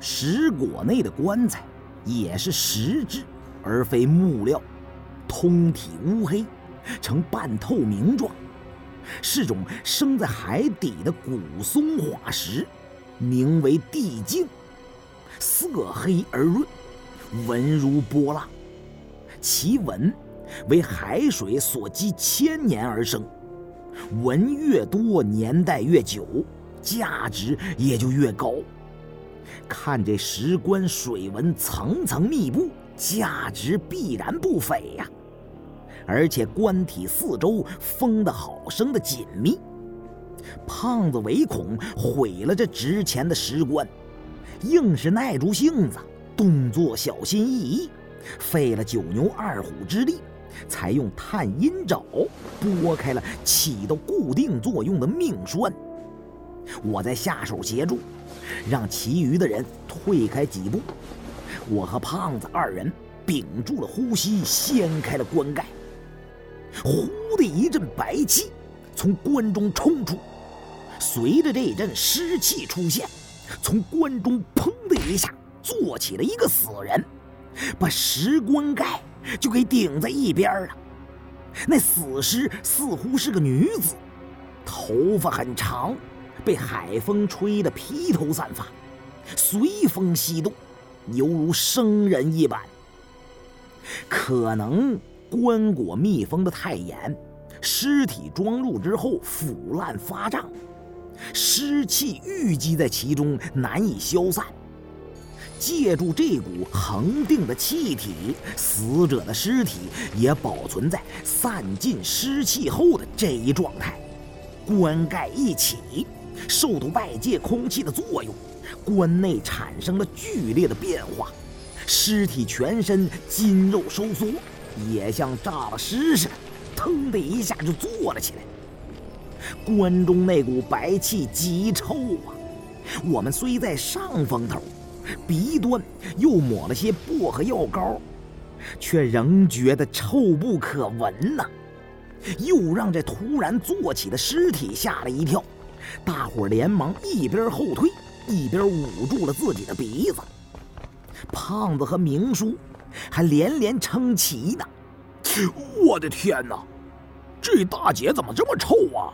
石椁内的棺材也是石质，而非木料，通体乌黑，呈半透明状，是种生在海底的古松化石，名为地镜，色黑而润，纹如波浪，其纹为海水所积千年而生，纹越多，年代越久，价值也就越高。看这石棺水纹层层密布，价值必然不菲呀！而且棺体四周封得好生的紧密。胖子唯恐毁了这值钱的石棺，硬是耐住性子，动作小心翼翼，费了九牛二虎之力，才用探阴爪拨开了起到固定作用的命栓。我在下手协助。让其余的人退开几步，我和胖子二人屏住了呼吸，掀开了棺盖。呼的一阵白气从棺中冲出，随着这一阵湿气出现，从棺中砰的一下坐起了一个死人，把石棺盖就给顶在一边了。那死尸似乎是个女子，头发很长。被海风吹得披头散发，随风西动，犹如生人一般。可能棺椁密封的太严，尸体装入之后腐烂发胀，湿气郁积在其中，难以消散。借助这股恒定的气体，死者的尸体也保存在散尽湿气后的这一状态。棺盖一起。受到外界空气的作用，棺内产生了剧烈的变化，尸体全身筋肉收缩，也像炸了尸似的，腾的一下就坐了起来。棺中那股白气极臭啊！我们虽在上风头，鼻端又抹了些薄荷药膏，却仍觉得臭不可闻呐，又让这突然坐起的尸体吓了一跳。大伙连忙一边后退，一边捂住了自己的鼻子。胖子和明叔还连连称奇呢：“我的天哪，这大姐怎么这么臭啊？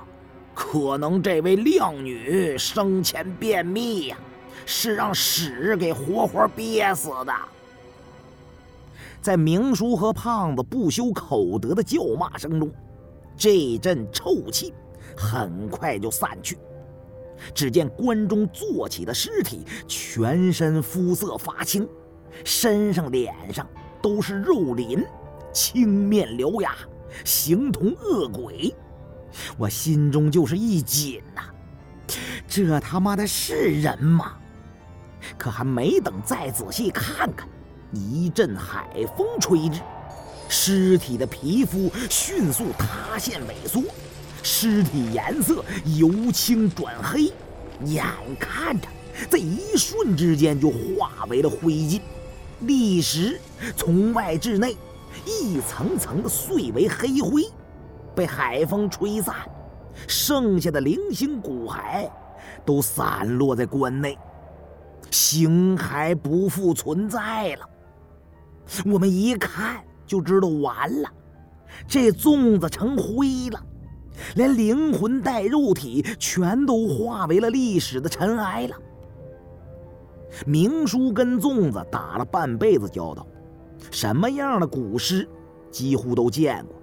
可能这位靓女生前便秘呀，是让屎给活活憋死的。”在明叔和胖子不修口德的叫骂声中，这阵臭气。很快就散去，只见棺中坐起的尸体，全身肤色发青，身上脸上都是肉鳞，青面獠牙，形同恶鬼。我心中就是一紧呐，这他妈的是人吗？可还没等再仔细看看，一阵海风吹至，尸体的皮肤迅速塌陷萎缩。尸体颜色由青转黑，眼看着在一瞬之间就化为了灰烬，立时从外至内一层层的碎为黑灰，被海风吹散，剩下的零星骨骸都散落在棺内，形骸不复存在了。我们一看就知道完了，这粽子成灰了。连灵魂带肉体全都化为了历史的尘埃了。明叔跟粽子打了半辈子交道，什么样的古尸几乎都见过，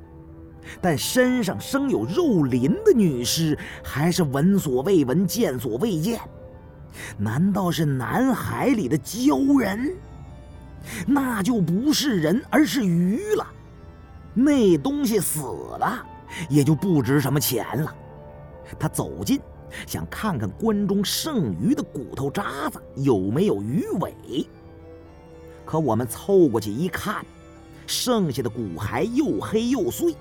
但身上生有肉鳞的女尸还是闻所未闻、见所未见。难道是南海里的鲛人？那就不是人，而是鱼了。那东西死了。也就不值什么钱了。他走近，想看看棺中剩余的骨头渣子有没有鱼尾。可我们凑过去一看，剩下的骨骸又黑又碎，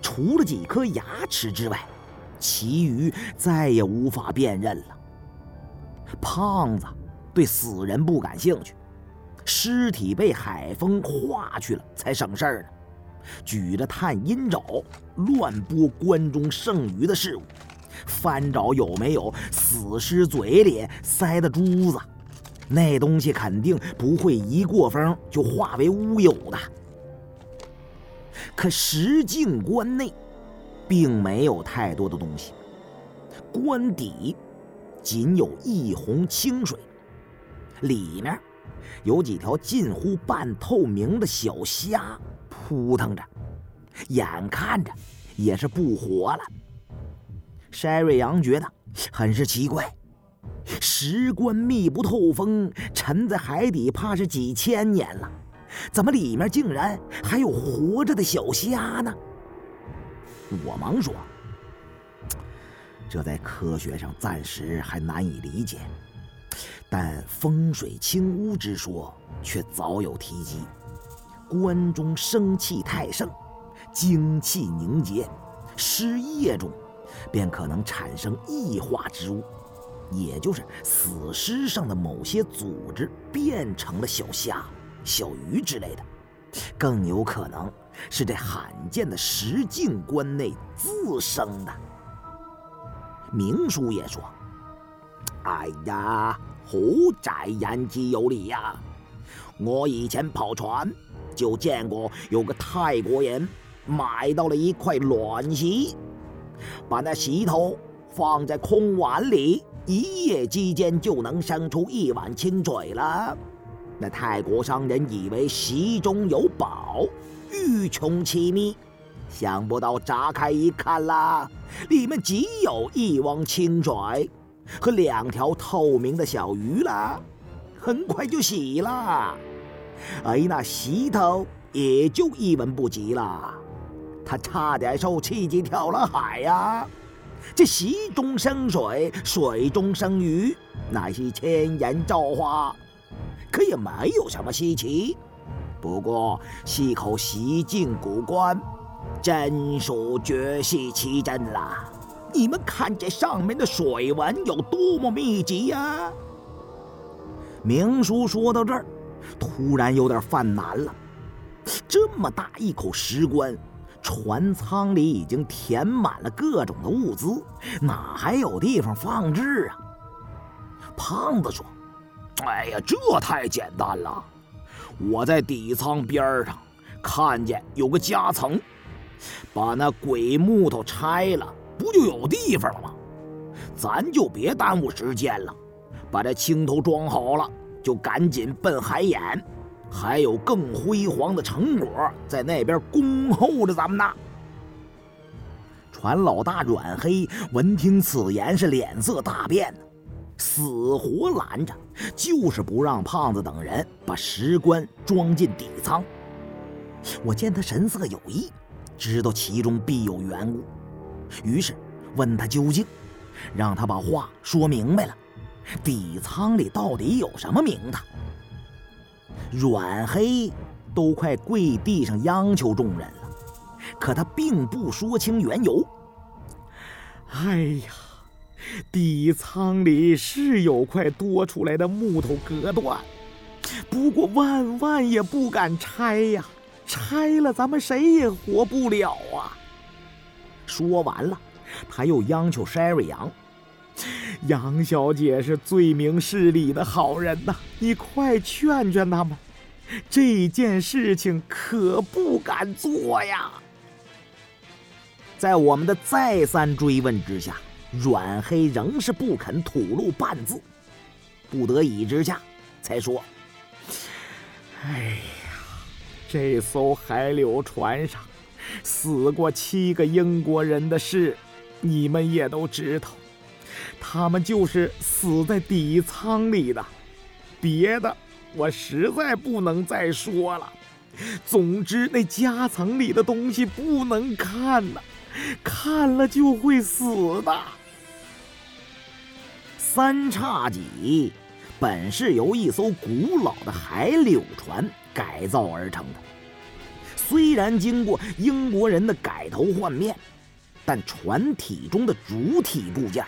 除了几颗牙齿之外，其余再也无法辨认了。胖子对死人不感兴趣，尸体被海风化去了才省事儿呢。举着探阴爪，乱拨棺中剩余的事物，翻找有没有死尸嘴里塞的珠子。那东西肯定不会一过风就化为乌有的。可石镜关内，并没有太多的东西，关底仅有一泓清水，里面有几条近乎半透明的小虾扑腾着，眼看着也是不活了。筛瑞阳觉得很是奇怪。石棺密不透风，沉在海底怕是几千年了，怎么里面竟然还有活着的小虾呢？我忙说：“这在科学上暂时还难以理解，但风水清污之说却早有提及。棺中生气太盛，精气凝结，尸液中便可能产生异化之物。”也就是死尸上的某些组织变成了小虾、小鱼之类的，更有可能是这罕见的石镜棺内自生的。明叔也说：“哎呀，虎仔言之有理呀！我以前跑船就见过有个泰国人买到了一块卵石，把那石头放在空碗里。”一夜之间就能生出一碗清水了。那泰国商人以为席中有宝，欲穷其秘，想不到砸开一看啦，里面只有一汪清水和两条透明的小鱼啦，很快就洗了。哎，那石头也就一文不值了，他差点受气急跳了海呀。这石中生水，水中生鱼，乃是千人造化，可也没有什么稀奇。不过是口石镜古棺，真属绝世奇珍啦！你们看这上面的水纹有多么密集呀！明叔说到这儿，突然有点犯难了。这么大一口石棺。船舱里已经填满了各种的物资，哪还有地方放置啊？胖子说：“哎呀，这太简单了！我在底舱边上看见有个夹层，把那鬼木头拆了，不就有地方了吗？咱就别耽误时间了，把这青头装好了，就赶紧奔海眼。”还有更辉煌的成果在那边恭候着咱们呢。船老大阮黑闻听此言，是脸色大变，死活拦着，就是不让胖子等人把石棺装进底舱。我见他神色有异，知道其中必有缘故，于是问他究竟，让他把话说明白了，底舱里到底有什么名堂。阮黑都快跪地上央求众人了，可他并不说清缘由。哎呀，底舱里是有块多出来的木头隔断，不过万万也不敢拆呀，拆了咱们谁也活不了啊！说完了，他又央求 Sherry 杨：“杨小姐是最明事理的好人呐，你快劝劝他们，这件事情可不敢做呀。在我们的再三追问之下，阮黑仍是不肯吐露半字，不得已之下，才说：“哎呀，这艘海柳船上死过七个英国人的事，你们也都知道。”他们就是死在底舱里的，别的我实在不能再说了。总之，那夹层里的东西不能看呐，看了就会死的。三叉戟本是由一艘古老的海柳船改造而成的，虽然经过英国人的改头换面，但船体中的主体部件。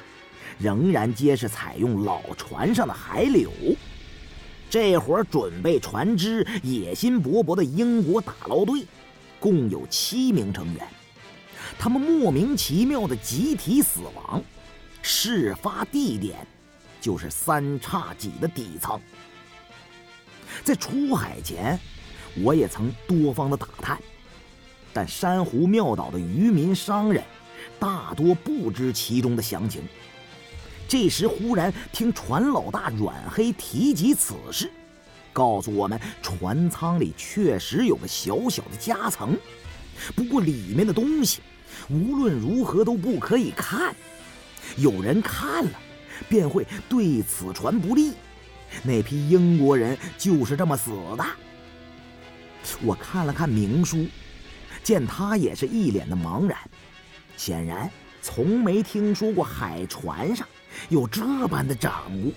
仍然皆是采用老船上的海柳。这伙准备船只、野心勃勃的英国打捞队，共有七名成员。他们莫名其妙的集体死亡，事发地点就是三叉戟的底舱。在出海前，我也曾多方的打探，但珊瑚庙岛的渔民商人大多不知其中的详情。这时忽然听船老大阮黑提及此事，告诉我们船舱里确实有个小小的夹层，不过里面的东西无论如何都不可以看，有人看了便会对此船不利。那批英国人就是这么死的。我看了看明叔，见他也是一脸的茫然，显然从没听说过海船上有这般的掌握。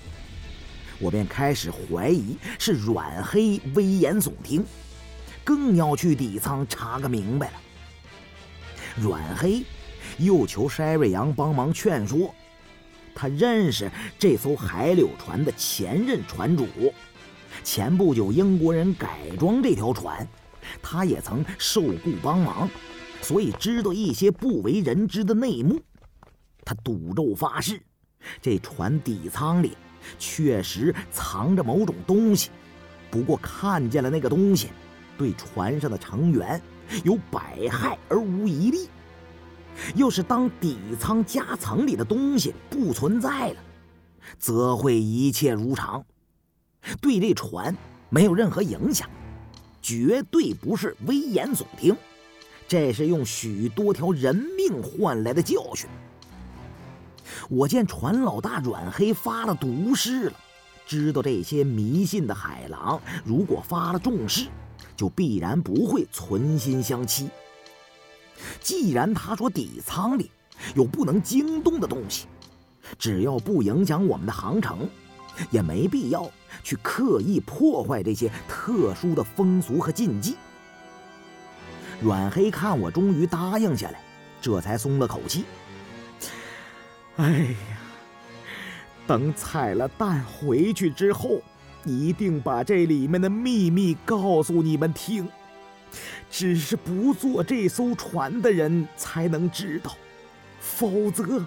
我便开始怀疑是阮黑危言耸听，更要去底仓查个明白了。阮黑又求筛瑞阳帮忙劝说。他认识这艘海柳船的前任船主，前不久英国人改装这条船，他也曾受雇帮忙，所以知道一些不为人知的内幕。他赌咒发誓，这船底舱里确实藏着某种东西，不过看见了那个东西，对船上的成员有百害而无一利。要是当底舱夹层里的东西不存在了，则会一切如常，对这船没有任何影响，绝对不是危言耸听，这是用许多条人命换来的教训。我见船老大阮黑发了毒誓了，知道这些迷信的海狼如果发了重誓，就必然不会存心相欺。既然他说底舱里有不能惊动的东西，只要不影响我们的航程，也没必要去刻意破坏这些特殊的风俗和禁忌。阮黑看我终于答应下来，这才松了口气。哎呀，等采了蛋回去之后，一定把这里面的秘密告诉你们听。只是不坐这艘船的人才能知道，否则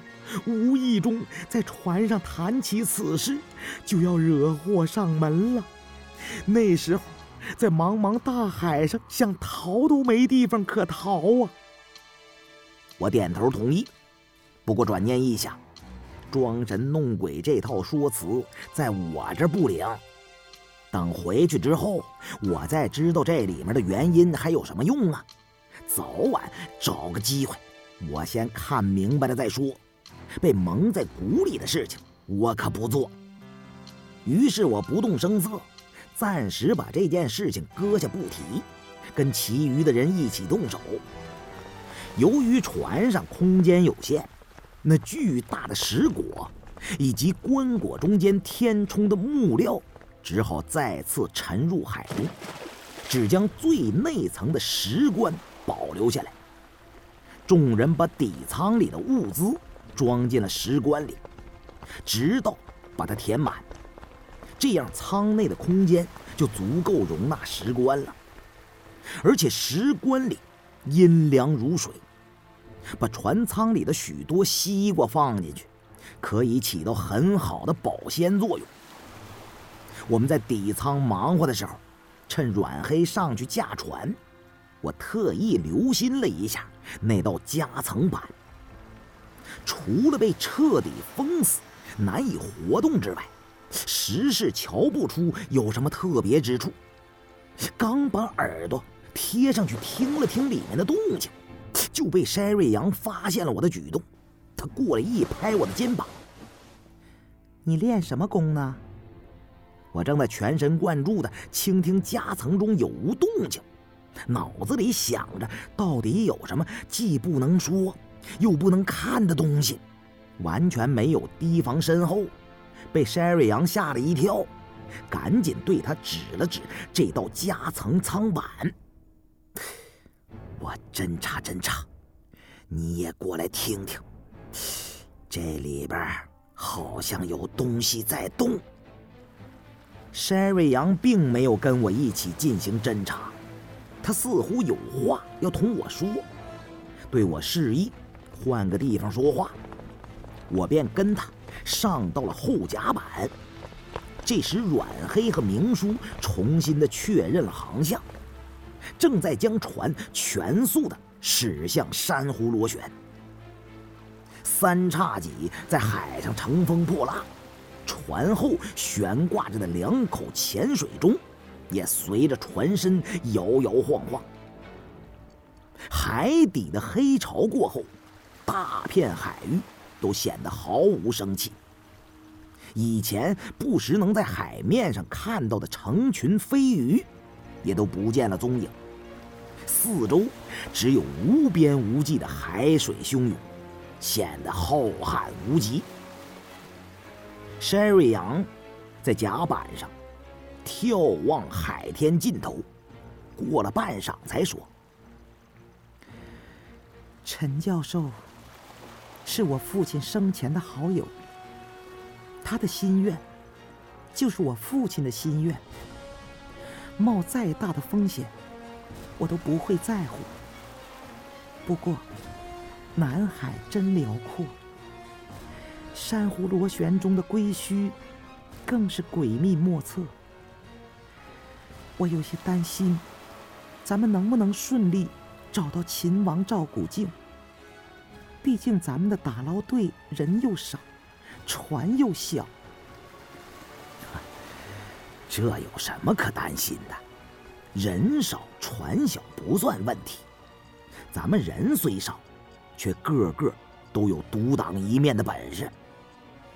无意中在船上谈起此事，就要惹祸上门了。那时候，在茫茫大海上，想逃都没地方可逃啊！我点头同意，不过转念一想，装神弄鬼这套说辞在我这不灵。等回去之后，我再知道这里面的原因还有什么用啊？早晚找个机会，我先看明白了再说。被蒙在鼓里的事情，我可不做。于是我不动声色，暂时把这件事情搁下不提，跟其余的人一起动手。由于船上空间有限，那巨大的石椁以及棺椁中间填充的木料。只好再次沉入海中，只将最内层的石棺保留下来。众人把底舱里的物资装进了石棺里，直到把它填满，这样舱内的空间就足够容纳石棺了。而且石棺里阴凉如水，把船舱里的许多西瓜放进去，可以起到很好的保鲜作用。我们在底舱忙活的时候，趁阮黑上去驾船，我特意留心了一下那道夹层板。除了被彻底封死、难以活动之外，实是瞧不出有什么特别之处。刚把耳朵贴上去听了听里面的动静，就被筛瑞阳发现了我的举动。他过来一拍我的肩膀：“你练什么功呢？”我正在全神贯注地倾听夹层中有无动静，脑子里想着到底有什么既不能说又不能看的东西，完全没有提防身后，被筛瑞阳吓了一跳，赶紧对他指了指这道夹层舱板：“我侦查侦查，你也过来听听，这里边好像有东西在动。”山瑞阳并没有跟我一起进行侦查，他似乎有话要同我说，对我示意换个地方说话，我便跟他上到了后甲板。这时阮黑和明叔重新的确认了航向，正在将船全速的驶向珊瑚螺旋。三叉戟在海上乘风破浪，船后悬挂着的两口潜水钟，也随着船身摇摇晃晃。海底的黑潮过后，大片海域都显得毫无生气。以前不时能在海面上看到的成群飞鱼，也都不见了踪影。四周只有无边无际的海水汹涌，显得浩瀚无极。山瑞阳在甲板上眺望海天尽头，过了半晌才说：“陈教授是我父亲生前的好友。”他的心愿，就是我父亲的心愿。冒再大的风险，我都不会在乎。不过，南海真辽阔，珊瑚螺旋中的龟墟，更是诡秘莫测。我有些担心，咱们能不能顺利找到秦王赵古镜？毕竟咱们的打捞队人又少。船又小，这有什么可担心的？人少船小不算问题，咱们人虽少，却个个都有独当一面的本事。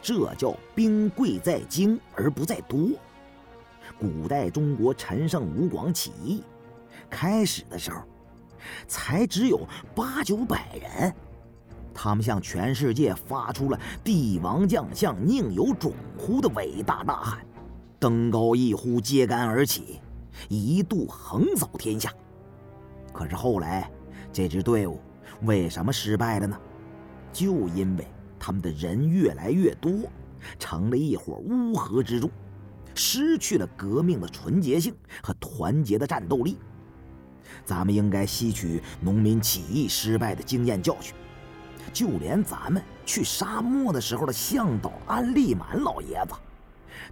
这叫兵贵在精而不在多。古代中国陈胜吴广起义，开始的时候，才只有八九百人。他们向全世界发出了“帝王将相宁有种乎”的伟大呐喊，登高一呼，揭竿而起，一度横扫天下。可是后来，这支队伍为什么失败了呢？就因为他们的人越来越多，成了一伙乌合之众，失去了革命的纯洁性和团结的战斗力。咱们应该吸取农民起义失败的经验教训。就连咱们去沙漠的时候的向导安利满老爷子，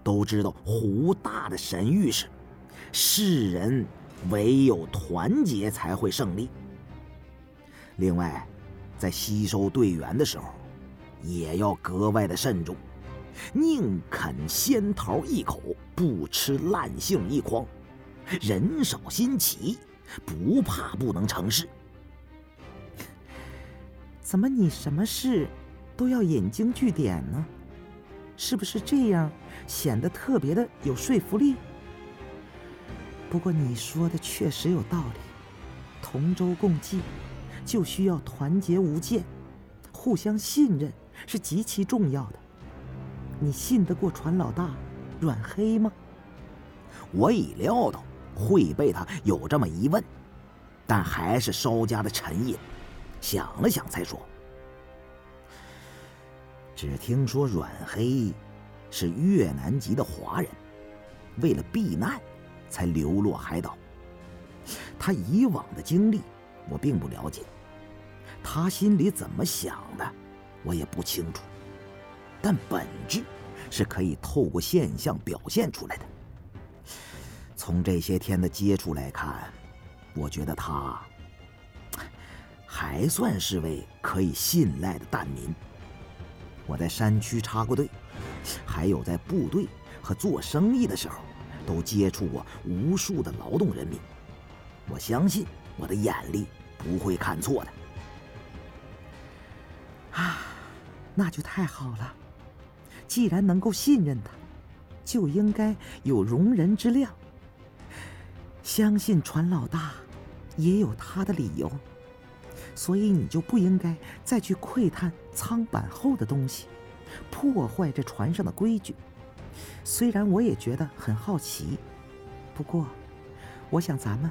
都知道胡大的神谕是：世人唯有团结才会胜利。另外，在吸收队员的时候，也要格外的慎重，宁啃仙桃一口，不吃烂杏一筐。人少心齐，不怕不能成事。怎么你什么事都要引经据典呢？是不是这样显得特别的有说服力？不过你说的确实有道理，同舟共济就需要团结无间，互相信任是极其重要的。你信得过船老大阮黑吗？我已料到会被他有这么一问，但还是稍加的沉吟。想了想，才说：“只听说阮黑是越南籍的华人，为了避难才流落海岛。他以往的经历我并不了解，他心里怎么想的我也不清楚。但本质是可以透过现象表现出来的。从这些天的接触来看，我觉得他……”还算是位可以信赖的蛋民。我在山区插过队，还有在部队和做生意的时候，都接触过无数的劳动人民。我相信我的眼力不会看错的。啊，那就太好了。既然能够信任他，就应该有容人之量。相信船老大，也有他的理由。所以你就不应该再去窥探舱板后的东西，破坏这船上的规矩。虽然我也觉得很好奇，不过，我想咱们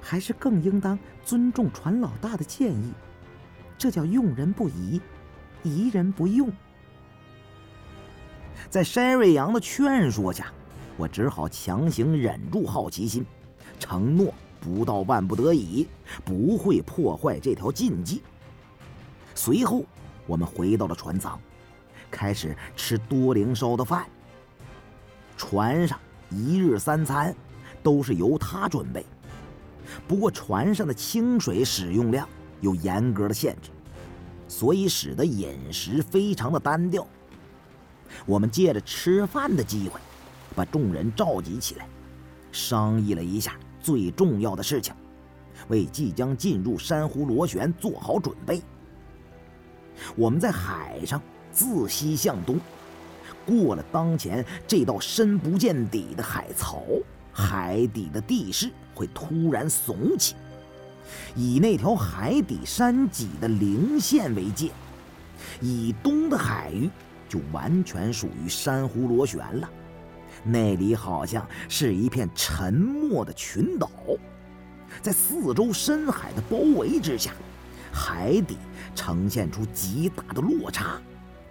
还是更应当尊重船老大的建议。这叫用人不疑，疑人不用。在山瑞阳的劝说下，我只好强行忍住好奇心，承诺。不到万不得已，不会破坏这条禁忌。随后，我们回到了船舱，开始吃多灵烧的饭。船上一日三餐都是由他准备。不过船上的清水使用量有严格的限制，所以使得饮食非常的单调。我们借着吃饭的机会，把众人召集起来，商议了一下最重要的事情，为即将进入珊瑚螺旋做好准备。我们在海上自西向东，过了当前这道深不见底的海槽，海底的地势会突然耸起，以那条海底山脊的零线为界，以东的海域就完全属于珊瑚螺旋了。那里好像是一片沉默的群岛，在四周深海的包围之下，海底。呈现出极大的落差，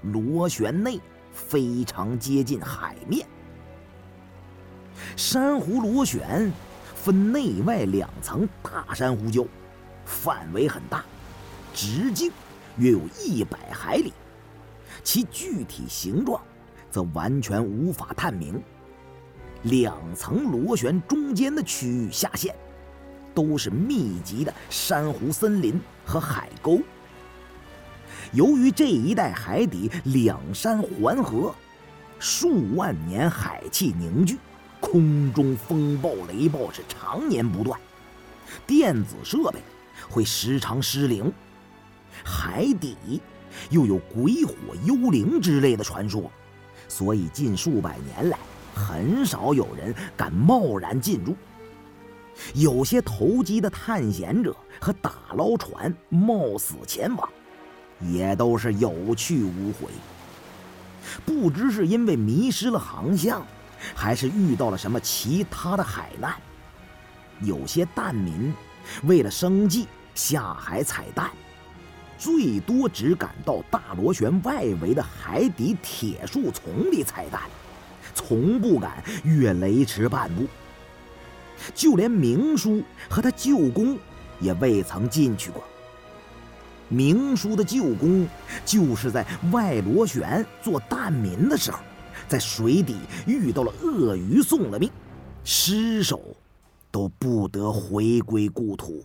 螺旋内非常接近海面。珊瑚螺旋分内外两层大珊瑚礁，范围很大，直径约有一百海里，其具体形状则完全无法探明。两层螺旋中间的区域下陷，都是密集的珊瑚森林和海沟。由于这一带海底两山环合，数万年海气凝聚，空中风暴雷暴是常年不断，电子设备会时常失灵，海底又有鬼火幽灵之类的传说，所以近数百年来很少有人敢贸然进入。有些投机的探险者和打捞船冒死前往。也都是有去无回，不知是因为迷失了航向，还是遇到了什么其他的海难。有些蛋民为了生计下海采蛋，最多只敢到大螺旋外围的海底铁树丛里采蛋，从不敢越雷池半步。就连明叔和他舅公也未曾进去过。明叔的舅公就是在外螺旋做蛋民的时候，在水底遇到了鳄鱼，送了命，尸首都不得回归故土。